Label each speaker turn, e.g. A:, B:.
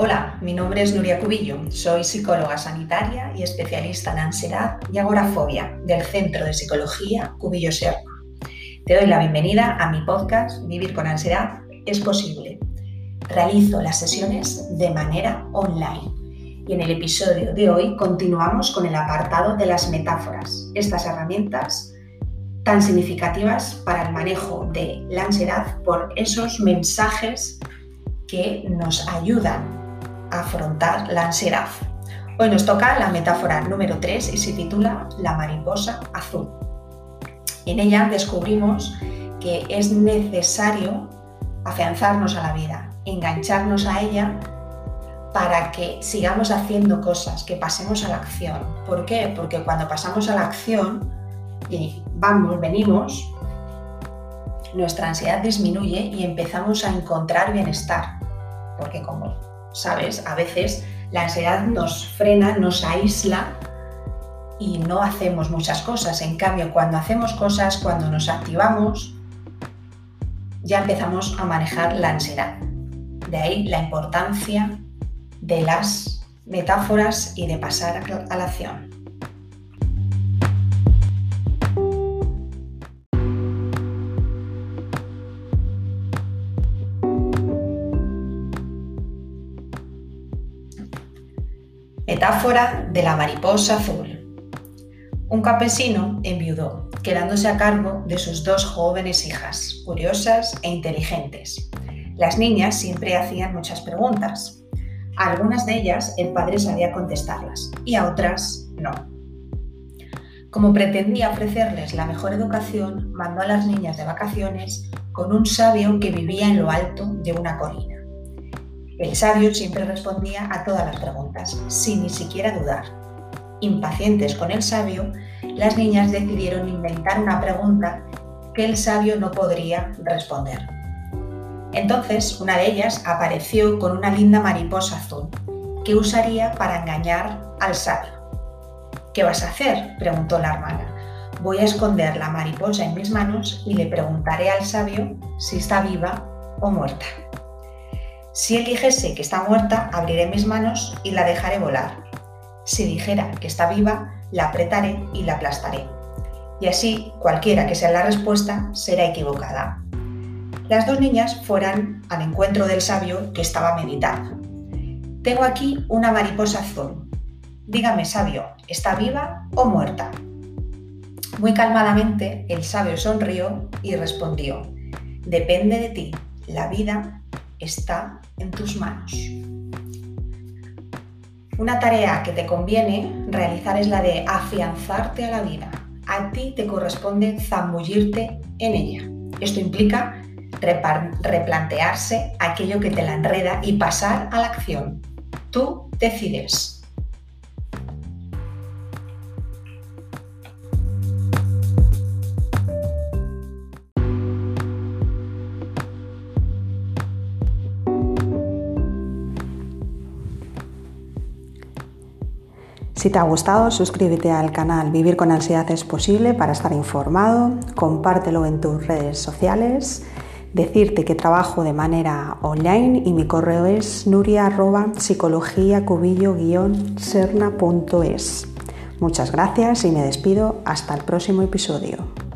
A: Hola, mi nombre es Nuria Cubillo, soy psicóloga sanitaria y especialista en ansiedad y agorafobia del Centro de Psicología Cubillo Serra. Te doy la bienvenida a mi podcast Vivir con ansiedad es posible. Realizo las sesiones de manera online y en el episodio de hoy continuamos con el apartado de las metáforas, estas herramientas tan significativas para el manejo de la ansiedad por esos mensajes que nos ayudan afrontar la ansiedad. Hoy nos toca la metáfora número 3 y se titula La mariposa azul. En ella descubrimos que es necesario afianzarnos a la vida, engancharnos a ella para que sigamos haciendo cosas, que pasemos a la acción. ¿Por qué? Porque cuando pasamos a la acción y vamos, venimos, nuestra ansiedad disminuye y empezamos a encontrar bienestar. Porque como ¿sabes? A veces la ansiedad nos frena, nos aísla y no hacemos muchas cosas. En cambio, cuando hacemos cosas, cuando nos activamos, ya empezamos a manejar la ansiedad. De ahí la importancia de las metáforas y de pasar a la acción. Metáfora de la mariposa azul. Un campesino enviudó, quedándose a cargo de sus dos jóvenes hijas, curiosas e inteligentes. Las niñas siempre hacían muchas preguntas. A algunas de ellas el padre sabía contestarlas y a otras no. Como pretendía ofrecerles la mejor educación, mandó a las niñas de vacaciones con un sabio que vivía en lo alto de una colina. El sabio siempre respondía a todas las preguntas, sin ni siquiera dudar. Impacientes con el sabio, las niñas decidieron inventar una pregunta que el sabio no podría responder. Entonces, una de ellas apareció con una linda mariposa azul, que usaría para engañar al sabio. ¿Qué vas a hacer? preguntó la hermana. Voy a esconder la mariposa en mis manos y le preguntaré al sabio si está viva o muerta. Si él dijese que está muerta, abriré mis manos y la dejaré volar. Si dijera que está viva, la apretaré y la aplastaré. Y así, cualquiera que sea la respuesta, será equivocada. Las dos niñas fueran al encuentro del sabio que estaba meditando. Tengo aquí una mariposa azul. Dígame, sabio, ¿está viva o muerta? Muy calmadamente, el sabio sonrió y respondió, depende de ti, la vida está en tus manos. Una tarea que te conviene realizar es la de afianzarte a la vida. A ti te corresponde zambullirte en ella. Esto implica replantearse aquello que te la enreda y pasar a la acción. Tú decides.
B: Si te ha gustado, suscríbete al canal Vivir con Ansiedad es Posible para estar informado, compártelo en tus redes sociales, decirte que trabajo de manera online y mi correo es nuria.psicologiacubillo-serna.es. Muchas gracias y me despido hasta el próximo episodio.